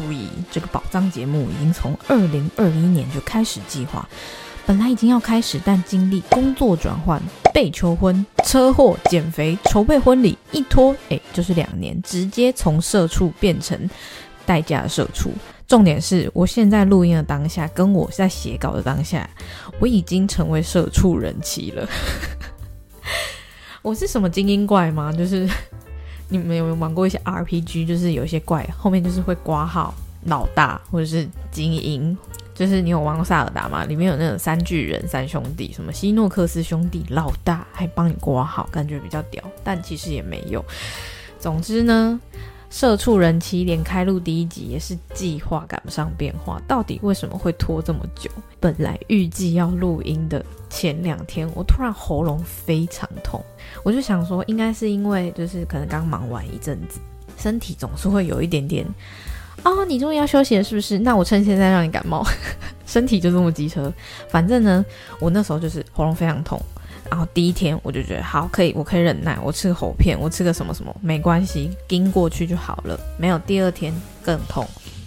注意，这个宝藏节目已经从二零二一年就开始计划，本来已经要开始，但经历工作转换、被求婚、车祸、减肥、筹备婚礼，一拖哎就是两年，直接从社畜变成代驾社畜。重点是我现在录音的当下，跟我在写稿的当下，我已经成为社畜人妻了。我是什么精英怪吗？就是你们有没有玩过一些 RPG？就是有一些怪后面就是会挂号老大或者是精英。就是你有玩过萨尔达吗？里面有那种三巨人三兄弟，什么希诺克斯兄弟老大还帮你挂号，感觉比较屌，但其实也没有。总之呢。社畜人妻连开录第一集也是计划赶不上变化，到底为什么会拖这么久？本来预计要录音的前两天，我突然喉咙非常痛，我就想说，应该是因为就是可能刚忙完一阵子，身体总是会有一点点。哦，你终于要休息了是不是？那我趁现在让你感冒，身体就这么机车。反正呢，我那时候就是喉咙非常痛。然后第一天我就觉得好，可以，我可以忍耐，我吃个喉片，我吃个什么什么没关系，盯过去就好了。没有第二天更痛，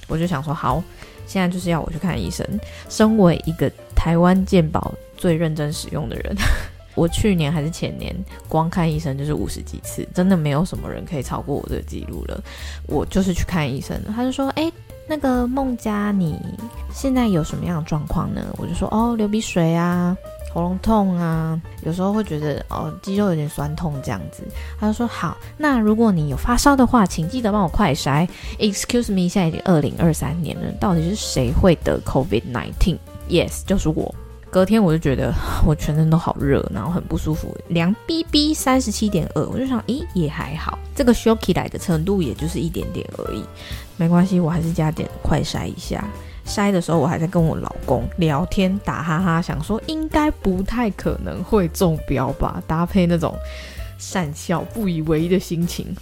我就想说好，现在就是要我去看医生。身为一个台湾健保最认真使用的人，我去年还是前年光看医生就是五十几次，真的没有什么人可以超过我这个记录了。我就是去看医生，他就说，哎，那个孟佳，你现在有什么样的状况呢？我就说，哦，流鼻水啊。喉咙痛啊，有时候会觉得哦肌肉有点酸痛这样子。他就说好，那如果你有发烧的话，请记得帮我快筛。Excuse me，现在已经二零二三年了，到底是谁会得 COVID nineteen？Yes，就是我。隔天我就觉得我全身都好热，然后很不舒服，量 BB 三十七点二，我就想，咦，也还好，这个 shocky 来的程度也就是一点点而已，没关系，我还是加点快筛一下。筛的时候，我还在跟我老公聊天打哈哈，想说应该不太可能会中标吧，搭配那种善笑不以为意的心情，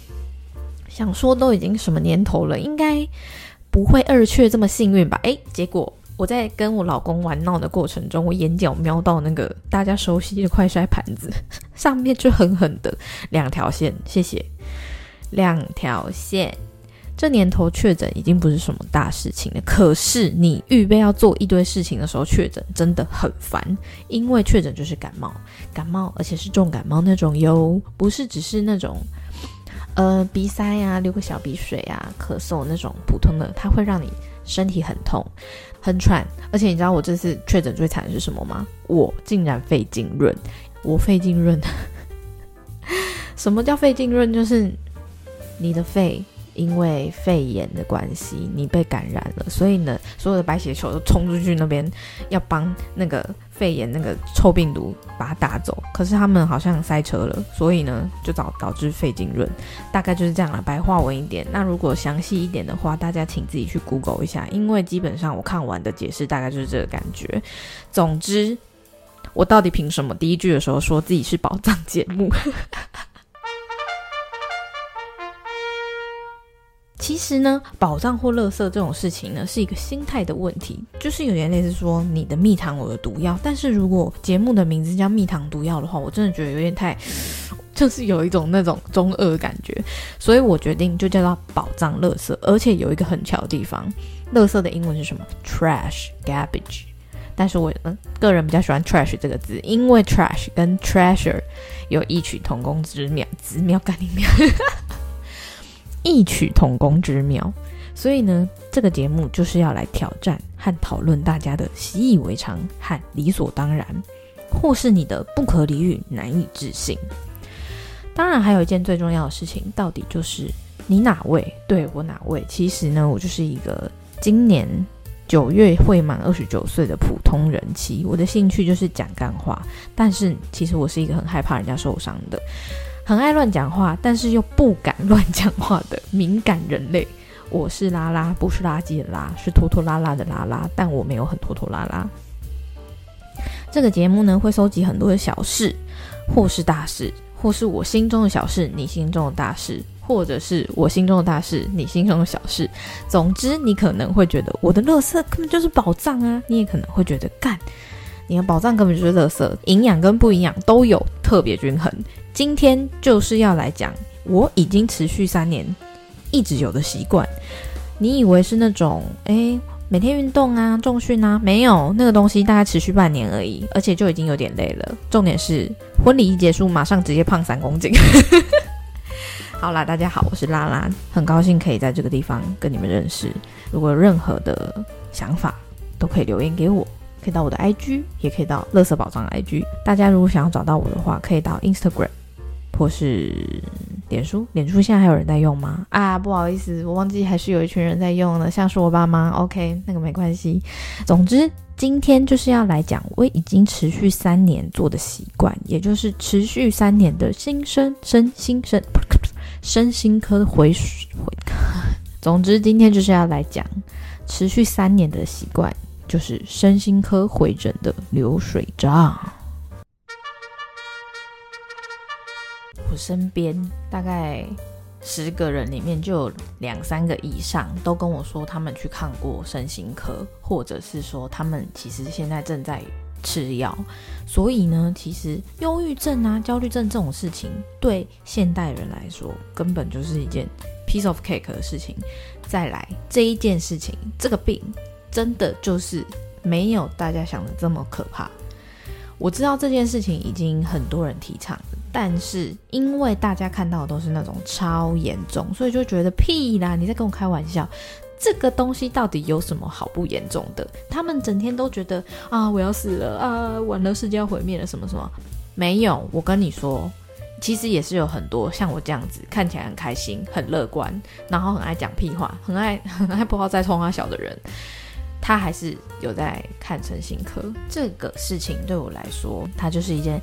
想说都已经什么年头了，应该不会二确这么幸运吧？诶，结果我在跟我老公玩闹的过程中，我眼角瞄到那个大家熟悉的快筛盘子，上面就狠狠的两条线，谢谢，两条线。这年头确诊已经不是什么大事情了，可是你预备要做一堆事情的时候，确诊真的很烦。因为确诊就是感冒，感冒而且是重感冒那种哟，不是只是那种呃鼻塞呀、流个小鼻水啊、咳嗽那种普通的，它会让你身体很痛、很喘。而且你知道我这次确诊最惨的是什么吗？我竟然肺浸润，我肺浸润。什么叫肺浸润？就是你的肺。因为肺炎的关系，你被感染了，所以呢，所有的白血球都冲出去那边，要帮那个肺炎那个臭病毒把它打走。可是他们好像塞车了，所以呢，就导导致肺浸润，大概就是这样了。白话文一点，那如果详细一点的话，大家请自己去 Google 一下，因为基本上我看完的解释大概就是这个感觉。总之，我到底凭什么第一句的时候说自己是宝藏节目？其实呢，宝藏或垃圾这种事情呢，是一个心态的问题，就是有点类似说你的蜜糖，我的毒药。但是如果节目的名字叫蜜糖毒药的话，我真的觉得有点太，就是有一种那种中二感觉，所以我决定就叫做宝藏垃圾。而且有一个很巧的地方，垃圾的英文是什么？trash garbage。但是我嗯个人比较喜欢 trash 这个字，因为 trash 跟 treasure 有异曲同工之妙，之妙概念。异曲同工之妙，所以呢，这个节目就是要来挑战和讨论大家的习以为常和理所当然，或是你的不可理喻、难以置信。当然，还有一件最重要的事情，到底就是你哪位？对我哪位？其实呢，我就是一个今年九月会满二十九岁的普通人妻。我的兴趣就是讲干话，但是其实我是一个很害怕人家受伤的。很爱乱讲话，但是又不敢乱讲话的敏感人类。我是拉拉，不是垃圾的拉，是拖拖拉拉的拉拉。但我没有很拖拖拉拉。这个节目呢，会收集很多的小事，或是大事，或是我心中的小事，你心中的大事，或者是我心中的大事，你心中的小事。总之，你可能会觉得我的乐色根本就是宝藏啊！你也可能会觉得干，你的宝藏根本就是乐色，营养跟不营养都有，特别均衡。今天就是要来讲，我已经持续三年一直有的习惯。你以为是那种诶每天运动啊重训啊？没有，那个东西大概持续半年而已，而且就已经有点累了。重点是婚礼一结束，马上直接胖三公斤。好啦，大家好，我是拉拉，很高兴可以在这个地方跟你们认识。如果有任何的想法，都可以留言给我，可以到我的 IG，也可以到乐色宝藏 IG。大家如果想要找到我的话，可以到 Instagram 或是脸书。脸书现在还有人在用吗？啊，不好意思，我忘记还是有一群人在用呢，像是我爸妈。OK，那个没关系。总之，今天就是要来讲我已经持续三年做的习惯，也就是持续三年的新生身心身身心科回回。总之，今天就是要来讲持续三年的习惯。就是身心科会诊的流水账。我身边大概十个人里面，就有两三个以上都跟我说，他们去看过身心科，或者是说他们其实现在正在吃药。所以呢，其实忧郁症啊、焦虑症这种事情，对现代人来说，根本就是一件 piece of cake 的事情。再来这一件事情，这个病。真的就是没有大家想的这么可怕。我知道这件事情已经很多人提倡，但是因为大家看到的都是那种超严重，所以就觉得屁啦！你在跟我开玩笑？这个东西到底有什么好不严重的？他们整天都觉得啊，我要死了啊，完了世界要毁灭了什么什么？没有，我跟你说，其实也是有很多像我这样子看起来很开心、很乐观，然后很爱讲屁话、很爱 很爱不好再冲他小的人。他还是有在看成心科这个事情，对我来说，它就是一件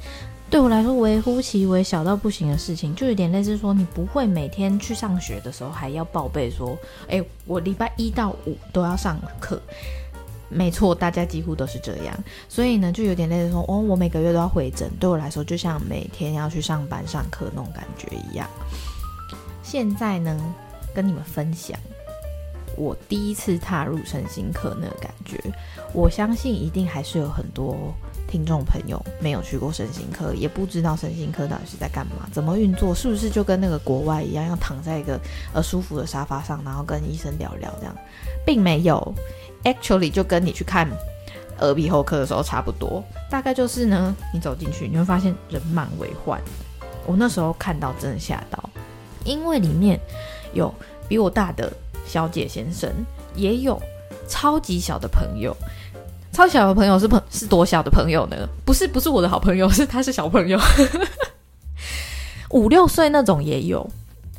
对我来说微乎其微、小到不行的事情，就有点类似说，你不会每天去上学的时候还要报备说，哎，我礼拜一到五都要上课。没错，大家几乎都是这样，所以呢，就有点类似说，哦，我每个月都要回诊，对我来说，就像每天要去上班上课那种感觉一样。现在呢，跟你们分享。我第一次踏入身心科那个感觉，我相信一定还是有很多听众朋友没有去过身心科，也不知道身心科到底是在干嘛，怎么运作，是不是就跟那个国外一样，要躺在一个呃舒服的沙发上，然后跟医生聊聊这样，并没有，actually 就跟你去看耳鼻喉科的时候差不多，大概就是呢，你走进去你会发现人满为患，我那时候看到真的吓到，因为里面有比我大的。小姐先生也有超级小的朋友，超小的朋友是朋是多小的朋友呢？不是不是我的好朋友，是他是小朋友，五六岁那种也有，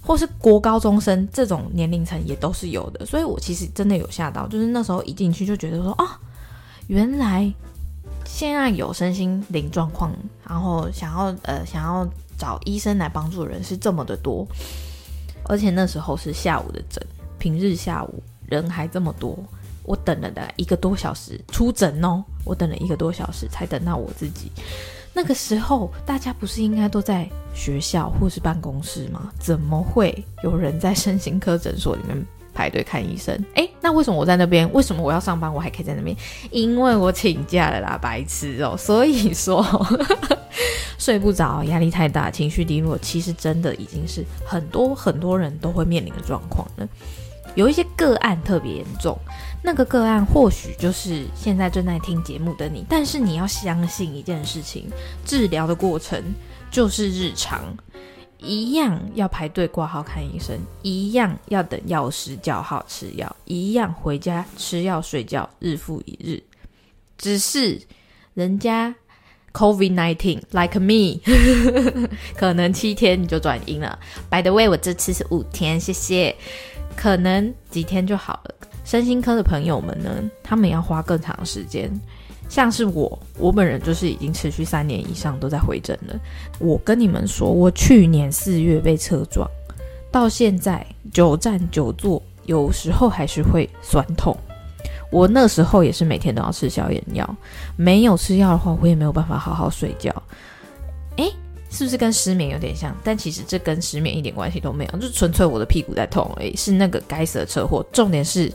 或是国高中生这种年龄层也都是有的。所以我其实真的有吓到，就是那时候一进去就觉得说啊，原来现在有身心灵状况，然后想要呃想要找医生来帮助人是这么的多，而且那时候是下午的诊。平日下午人还这么多，我等了的一个多小时出诊哦，我等了一个多小时才等到我自己。那个时候大家不是应该都在学校或是办公室吗？怎么会有人在身心科诊所里面排队看医生？诶，那为什么我在那边？为什么我要上班？我还可以在那边？因为我请假了啦，白痴哦！所以说 睡不着，压力太大，情绪低落，其实真的已经是很多很多人都会面临的状况了。有一些个案特别严重，那个个案或许就是现在正在听节目的你，但是你要相信一件事情：治疗的过程就是日常，一样要排队挂号看医生，一样要等药师叫号吃药，一样回家吃药睡觉，日复一日。只是人家 COVID nineteen like me，可能七天你就转阴了。By the way，我这次是五天，谢谢。可能几天就好了。身心科的朋友们呢，他们要花更长时间。像是我，我本人就是已经持续三年以上都在回诊了。我跟你们说，我去年四月被车撞，到现在久站久坐，有时候还是会酸痛。我那时候也是每天都要吃消炎药，没有吃药的话，我也没有办法好好睡觉。诶，是不是跟失眠有点像？但其实这跟失眠一点关系都没有，就是纯粹我的屁股在痛而已。是那个该死的车祸。重点是，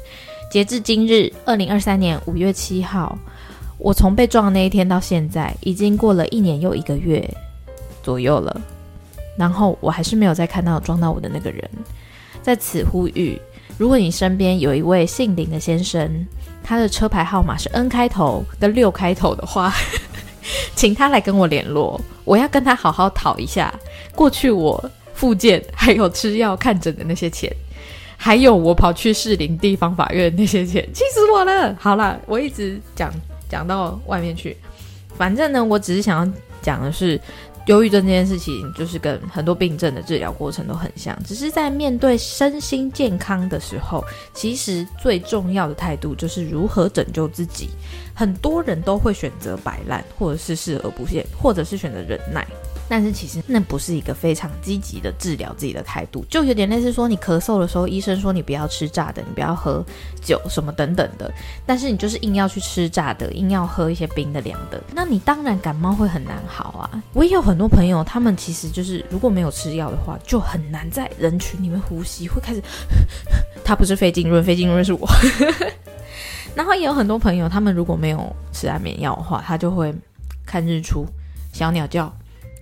截至今日，二零二三年五月七号，我从被撞的那一天到现在，已经过了一年又一个月左右了。然后我还是没有再看到撞到我的那个人。在此呼吁，如果你身边有一位姓林的先生，他的车牌号码是 N 开头跟六开头的话，请他来跟我联络，我要跟他好好讨一下过去我复健还有吃药看诊的那些钱，还有我跑去士林地方法院那些钱，气死我了！好了，我一直讲讲到外面去，反正呢，我只是想要讲的是。忧郁症这件事情，就是跟很多病症的治疗过程都很像，只是在面对身心健康的时候，其实最重要的态度就是如何拯救自己。很多人都会选择摆烂，或者是视而不见，或者是选择忍耐。但是其实那不是一个非常积极的治疗自己的态度，就有点类似说你咳嗽的时候，医生说你不要吃炸的，你不要喝酒什么等等的，但是你就是硬要去吃炸的，硬要喝一些冰的凉的，那你当然感冒会很难好啊。我也有很多朋友，他们其实就是如果没有吃药的话，就很难在人群里面呼吸，会开始，他不是肺浸润，肺浸润是我。然后也有很多朋友，他们如果没有吃安眠药的话，他就会看日出，小鸟叫。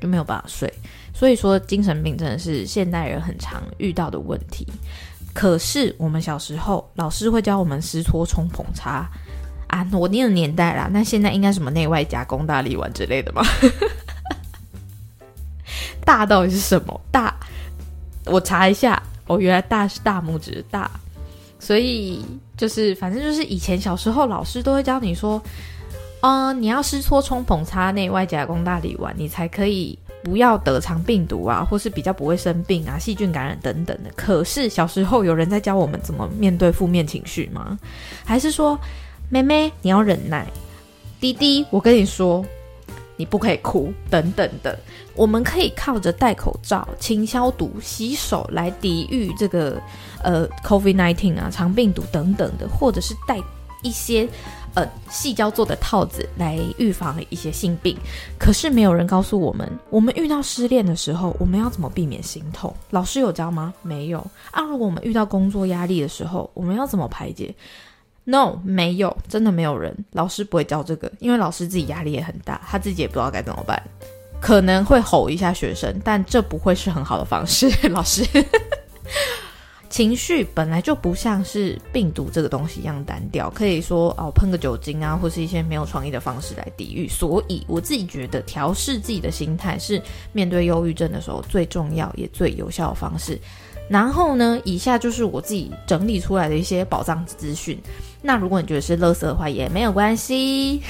就没有办法睡，所以说精神病真的是现代人很常遇到的问题。可是我们小时候老师会教我们湿搓冲捧擦啊，我那个年代啦，那现在应该什么内外夹攻大力丸之类的吗？大到底是什么大？我查一下，哦，原来大是大拇指大，所以就是反正就是以前小时候老师都会教你说。嗯，你要湿搓冲捧擦内外夹攻大理丸，你才可以不要得肠病毒啊，或是比较不会生病啊，细菌感染等等的。可是小时候有人在教我们怎么面对负面情绪吗？还是说，妹妹你要忍耐，滴滴我跟你说，你不可以哭等等的。我们可以靠着戴口罩、勤消毒、洗手来抵御这个呃 COVID nineteen 啊，肠病毒等等的，或者是戴一些。呃，细胶做的套子来预防一些性病，可是没有人告诉我们，我们遇到失恋的时候，我们要怎么避免心痛？老师有教吗？没有。啊，如果我们遇到工作压力的时候，我们要怎么排解？No，没有，真的没有人，老师不会教这个，因为老师自己压力也很大，他自己也不知道该怎么办，可能会吼一下学生，但这不会是很好的方式，老师。情绪本来就不像是病毒这个东西一样单调，可以说哦喷个酒精啊，或是一些没有创意的方式来抵御。所以我自己觉得调试自己的心态是面对忧郁症的时候最重要也最有效的方式。然后呢，以下就是我自己整理出来的一些宝藏资讯。那如果你觉得是垃圾的话也没有关系，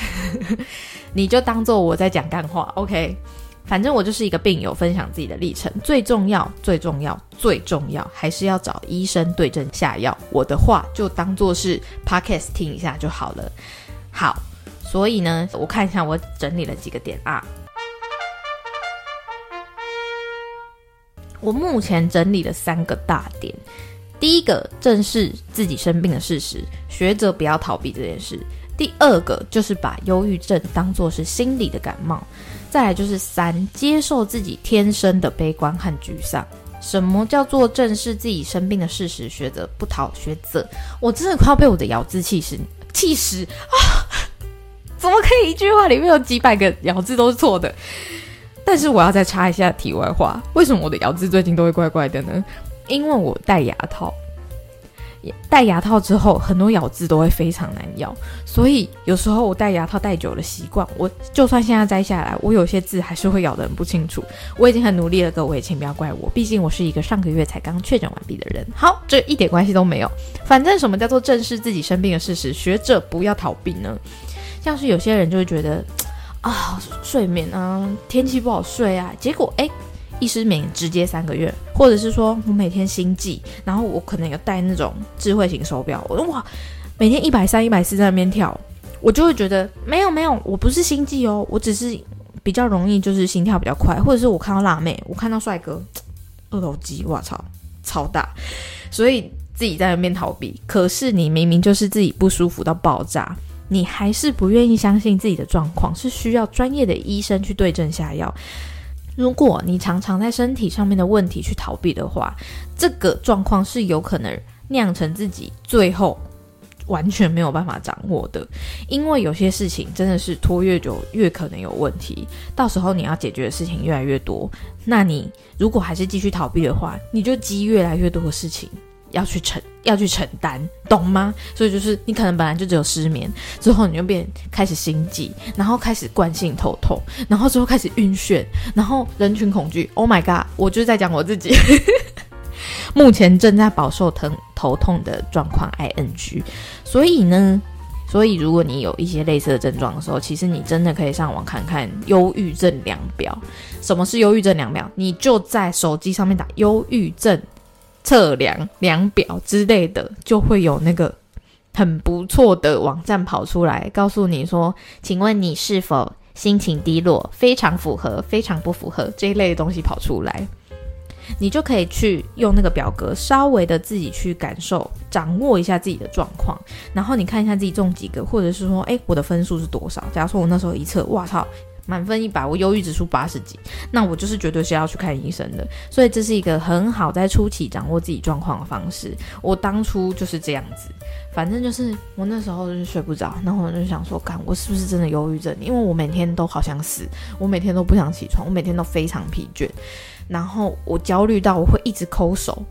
你就当做我在讲干话，OK。反正我就是一个病友，分享自己的历程。最重要、最重要、最重要，还是要找医生对症下药。我的话就当做是 podcast 听一下就好了。好，所以呢，我看一下我整理了几个点啊。我目前整理了三个大点。第一个，正视自己生病的事实，学着不要逃避这件事。第二个，就是把忧郁症当作是心理的感冒。再来就是三，接受自己天生的悲观和沮丧。什么叫做正视自己生病的事实？学着不逃学着，我真的快要被我的咬字气死，气死啊！怎么可以一句话里面有几百个咬字都是错的？但是我要再插一下题外话，为什么我的咬字最近都会怪怪的呢？因为我戴牙套。戴牙套之后，很多咬字都会非常难咬，所以有时候我戴牙套戴久了习惯，我就算现在摘下来，我有些字还是会咬得很不清楚。我已经很努力了，各位，请不要怪我，毕竟我是一个上个月才刚确诊完毕的人。好，这一点关系都没有。反正什么叫做正视自己生病的事实，学着不要逃避呢？像是有些人就会觉得啊，睡眠啊，天气不好睡啊，结果哎。一失眠直接三个月，或者是说我每天心悸，然后我可能有戴那种智慧型手表，我哇，每天一百三、一百四在那边跳，我就会觉得没有没有，我不是心悸哦，我只是比较容易就是心跳比较快，或者是我看到辣妹，我看到帅哥，二头肌，我操，超大，所以自己在那边逃避。可是你明明就是自己不舒服到爆炸，你还是不愿意相信自己的状况是需要专业的医生去对症下药。如果你常常在身体上面的问题去逃避的话，这个状况是有可能酿成自己最后完全没有办法掌握的。因为有些事情真的是拖越久越可能有问题，到时候你要解决的事情越来越多，那你如果还是继续逃避的话，你就积越来越多的事情要去承要去承担，懂吗？所以就是你可能本来就只有失眠，之后你就变开始心悸，然后开始惯性头痛，然后之后开始晕眩，然后人群恐惧。Oh my god！我就是在讲我自己，目前正在饱受疼头痛的状况，ing。所以呢。所以，如果你有一些类似的症状的时候，其实你真的可以上网看看忧郁症量表。什么是忧郁症量表？你就在手机上面打“忧郁症测量量表”之类的，就会有那个很不错的网站跑出来，告诉你说：“请问你是否心情低落？非常符合，非常不符合这一类的东西跑出来。”你就可以去用那个表格，稍微的自己去感受、掌握一下自己的状况，然后你看一下自己中几个，或者是说，哎，我的分数是多少？假如说我那时候一测，哇操，满分一百，我忧郁指数八十几，那我就是绝对是要去看医生的。所以这是一个很好在初期掌握自己状况的方式。我当初就是这样子，反正就是我那时候就是睡不着，然后我就想说，看我是不是真的忧郁症？因为我每天都好想死，我每天都不想起床，我每天都非常疲倦。然后我焦虑到我会一直抠手，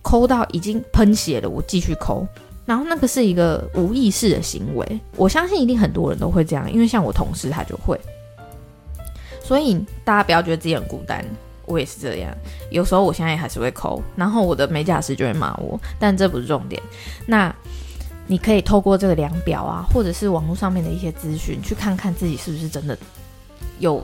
抠到已经喷血了，我继续抠。然后那个是一个无意识的行为，我相信一定很多人都会这样，因为像我同事他就会。所以大家不要觉得自己很孤单，我也是这样。有时候我现在还是会抠，然后我的美甲师就会骂我，但这不是重点。那你可以透过这个量表啊，或者是网络上面的一些资讯，去看看自己是不是真的有。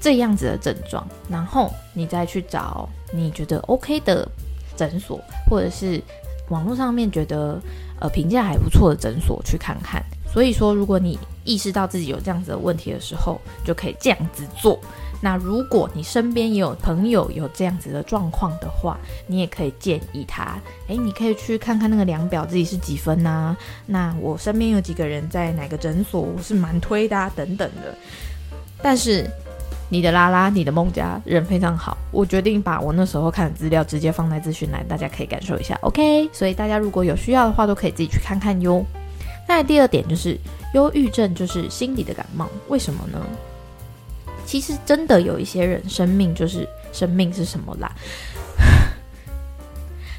这样子的症状，然后你再去找你觉得 OK 的诊所，或者是网络上面觉得呃评价还不错的诊所去看看。所以说，如果你意识到自己有这样子的问题的时候，就可以这样子做。那如果你身边也有朋友有这样子的状况的话，你也可以建议他，诶，你可以去看看那个量表自己是几分呐？那我身边有几个人在哪个诊所，我是蛮推的啊，等等的。但是。你的拉拉，你的孟佳人非常好，我决定把我那时候看的资料直接放在资讯栏，大家可以感受一下。OK，所以大家如果有需要的话，都可以自己去看看哟。那第二点就是忧郁症，就是心理的感冒，为什么呢？其实真的有一些人生命就是生命是什么啦？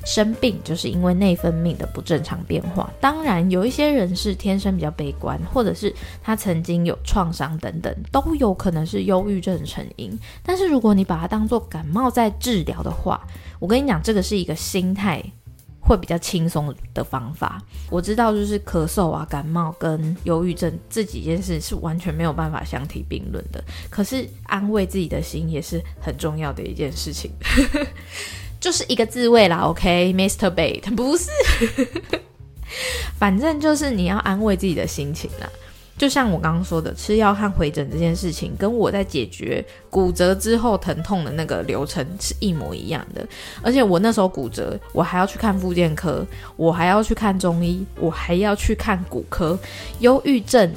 生病就是因为内分泌的不正常变化。当然，有一些人是天生比较悲观，或者是他曾经有创伤等等，都有可能是忧郁症成因。但是，如果你把它当做感冒在治疗的话，我跟你讲，这个是一个心态会比较轻松的方法。我知道，就是咳嗽啊、感冒跟忧郁症这几件事是完全没有办法相提并论的。可是，安慰自己的心也是很重要的一件事情。就是一个自慰啦，OK，Mr. Bait 不是，反正就是你要安慰自己的心情啦。就像我刚刚说的，吃药和回诊这件事情，跟我在解决骨折之后疼痛的那个流程是一模一样的。而且我那时候骨折，我还要去看复健科，我还要去看中医，我还要去看骨科。忧郁症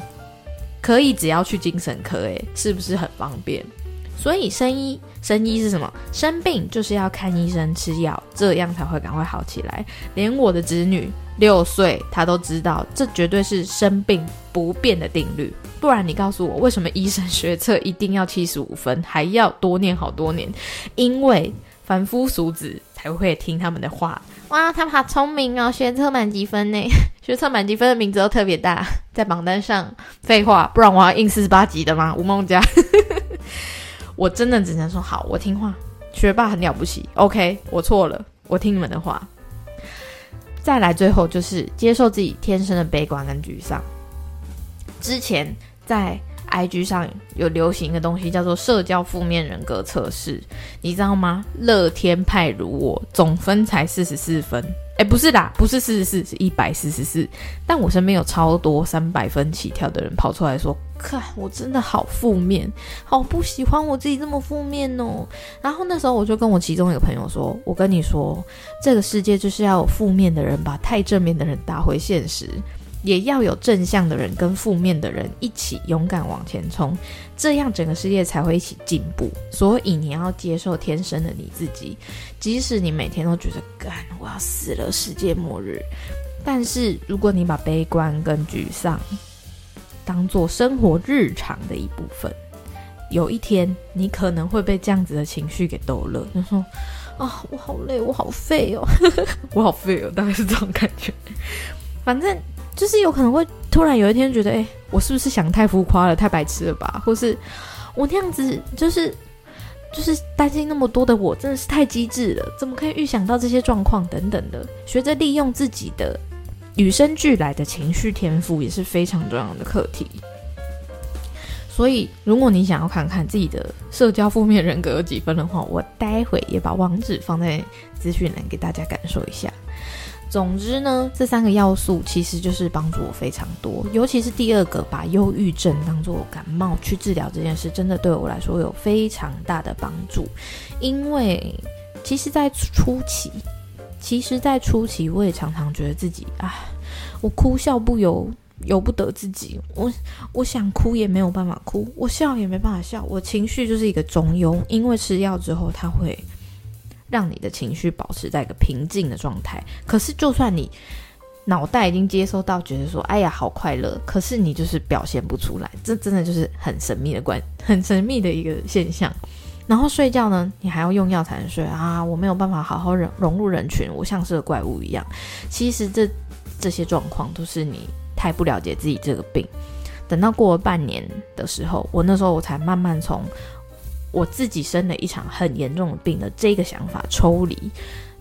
可以只要去精神科，诶，是不是很方便？所以生医生医是什么？生病就是要看医生吃药，这样才会赶快好起来。连我的侄女六岁，她都知道，这绝对是生病不变的定律。不然你告诉我，为什么医生学测一定要七十五分，还要多念好多年？因为凡夫俗子才会听他们的话。哇，他们好聪明哦，学测满积分呢？学测满积分的名字都特别大，在榜单上。废话，不然我要印四十八级的吗？吴梦佳。我真的只能说好，我听话，学霸很了不起。OK，我错了，我听你们的话。再来，最后就是接受自己天生的悲观跟沮丧。之前在 IG 上有流行一个东西叫做社交负面人格测试，你知道吗？乐天派如我，总分才四十四分。哎，不是啦，不是四十四，是一百四十四。但我身边有超多三百分起跳的人跑出来说：“看，我真的好负面，好不喜欢我自己这么负面哦。”然后那时候我就跟我其中一个朋友说：“我跟你说，这个世界就是要有负面的人把太正面的人打回现实。”也要有正向的人跟负面的人一起勇敢往前冲，这样整个世界才会一起进步。所以你要接受天生的你自己，即使你每天都觉得干我要死了，世界末日。但是如果你把悲观跟沮丧当做生活日常的一部分，有一天你可能会被这样子的情绪给逗乐，就说啊，我好累，我好废哦，我好废哦，大概是这种感觉。反正就是有可能会突然有一天觉得，哎，我是不是想太浮夸了，太白痴了吧？或是我那样子就是就是担心那么多的我，真的是太机智了，怎么可以预想到这些状况等等的？学着利用自己的与生俱来的情绪天赋，也是非常重要的课题。所以，如果你想要看看自己的社交负面人格有几分的话，我待会也把网址放在资讯栏给大家感受一下。总之呢，这三个要素其实就是帮助我非常多，尤其是第二个，把忧郁症当做感冒去治疗这件事，真的对我来说有非常大的帮助。因为其实，在初期，其实，在初期，我也常常觉得自己啊，我哭笑不由。由不得自己，我我想哭也没有办法哭，我笑也没办法笑，我情绪就是一个中庸。因为吃药之后，它会让你的情绪保持在一个平静的状态。可是，就算你脑袋已经接收到，觉得说“哎呀，好快乐”，可是你就是表现不出来，这真的就是很神秘的关，很神秘的一个现象。然后睡觉呢，你还要用药才能睡啊！我没有办法好好融融入人群，我像是个怪物一样。其实这这些状况都是你。太不了解自己这个病，等到过了半年的时候，我那时候我才慢慢从我自己生了一场很严重的病的这个想法抽离，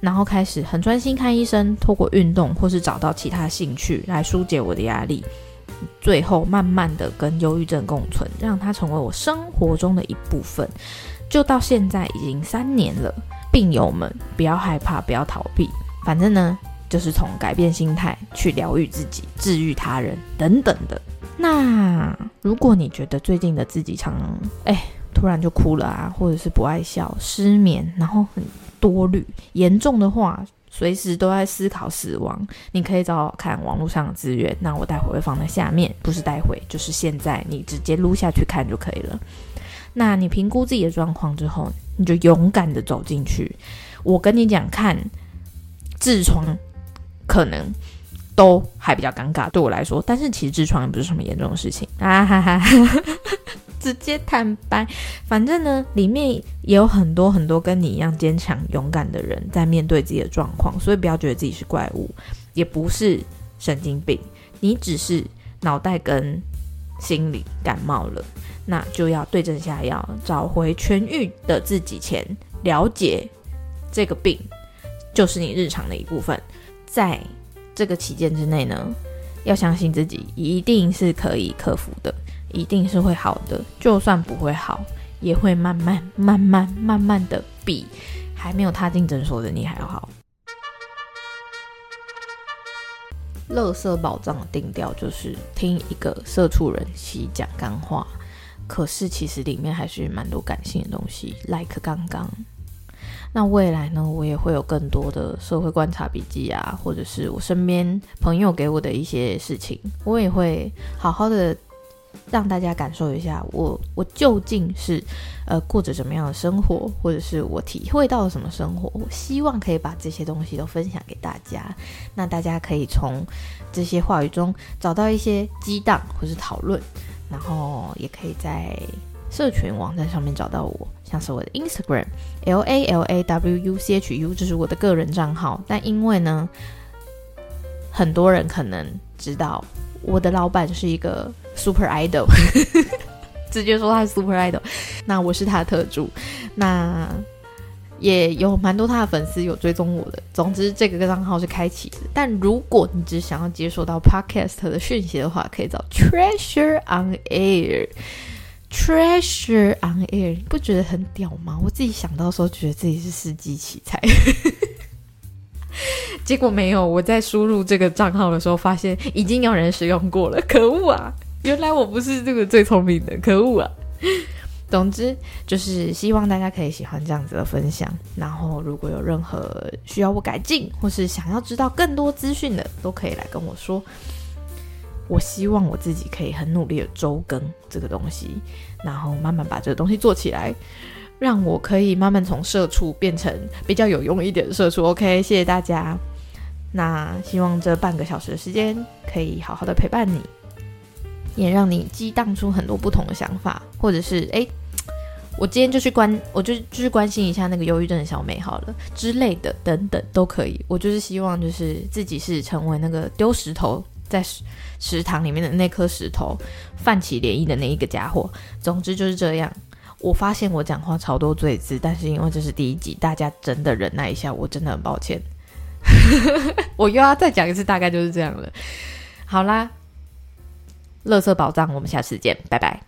然后开始很专心看医生，透过运动或是找到其他兴趣来疏解我的压力，最后慢慢的跟忧郁症共存，让它成为我生活中的一部分。就到现在已经三年了，病友们不要害怕，不要逃避，反正呢。就是从改变心态去疗愈自己、治愈他人等等的。那如果你觉得最近的自己常哎突然就哭了啊，或者是不爱笑、失眠，然后很多虑，严重的话随时都在思考死亡，你可以找找看网络上的资源。那我待会会放在下面，不是待会，就是现在，你直接撸下去看就可以了。那你评估自己的状况之后，你就勇敢的走进去。我跟你讲，看痔疮。可能都还比较尴尬，对我来说。但是其实痔疮也不是什么严重的事情啊，哈哈，直接坦白。反正呢，里面也有很多很多跟你一样坚强勇敢的人在面对自己的状况，所以不要觉得自己是怪物，也不是神经病，你只是脑袋跟心理感冒了，那就要对症下药，找回痊愈的自己前，了解这个病就是你日常的一部分。在这个期间之内呢，要相信自己一定是可以克服的，一定是会好的。就算不会好，也会慢慢、慢慢、慢慢的比还没有踏进诊所的你还要好。乐色宝藏的定调就是听一个社畜人妻讲干话，可是其实里面还是蛮多感性的东西，like 刚刚。那未来呢？我也会有更多的社会观察笔记啊，或者是我身边朋友给我的一些事情，我也会好好的让大家感受一下，我我究竟是呃过着怎么样的生活，或者是我体会到了什么生活。我希望可以把这些东西都分享给大家，那大家可以从这些话语中找到一些激荡或是讨论，然后也可以在。社群网站上面找到我，像是我的 Instagram L A L A W U C H U，这是我的个人账号。但因为呢，很多人可能知道我的老板是一个 Super Idol，直接说他是 Super Idol，那我是他的特助，那也有蛮多他的粉丝有追踪我的。总之，这个账号是开启的。但如果你只想要接收到 Podcast 的讯息的话，可以找 Treasure on Air。Treasure on air，你不觉得很屌吗？我自己想到时候觉得自己是司机奇才，结果没有。我在输入这个账号的时候，发现已经有人使用过了。可恶啊！原来我不是这个最聪明的，可恶啊！总之就是希望大家可以喜欢这样子的分享。然后如果有任何需要我改进，或是想要知道更多资讯的，都可以来跟我说。我希望我自己可以很努力的周更这个东西，然后慢慢把这个东西做起来，让我可以慢慢从社畜变成比较有用一点的社畜。OK，谢谢大家。那希望这半个小时的时间可以好好的陪伴你，也让你激荡出很多不同的想法，或者是哎，我今天就去关，我就去关心一下那个忧郁症的小美好了之类的，等等都可以。我就是希望就是自己是成为那个丢石头在池塘里面的那颗石头，泛起涟漪的那一个家伙。总之就是这样。我发现我讲话超多罪字，但是因为这是第一集，大家真的忍耐一下，我真的很抱歉。我又要再讲一次，大概就是这样了。好啦，乐色宝藏，我们下次见，拜拜。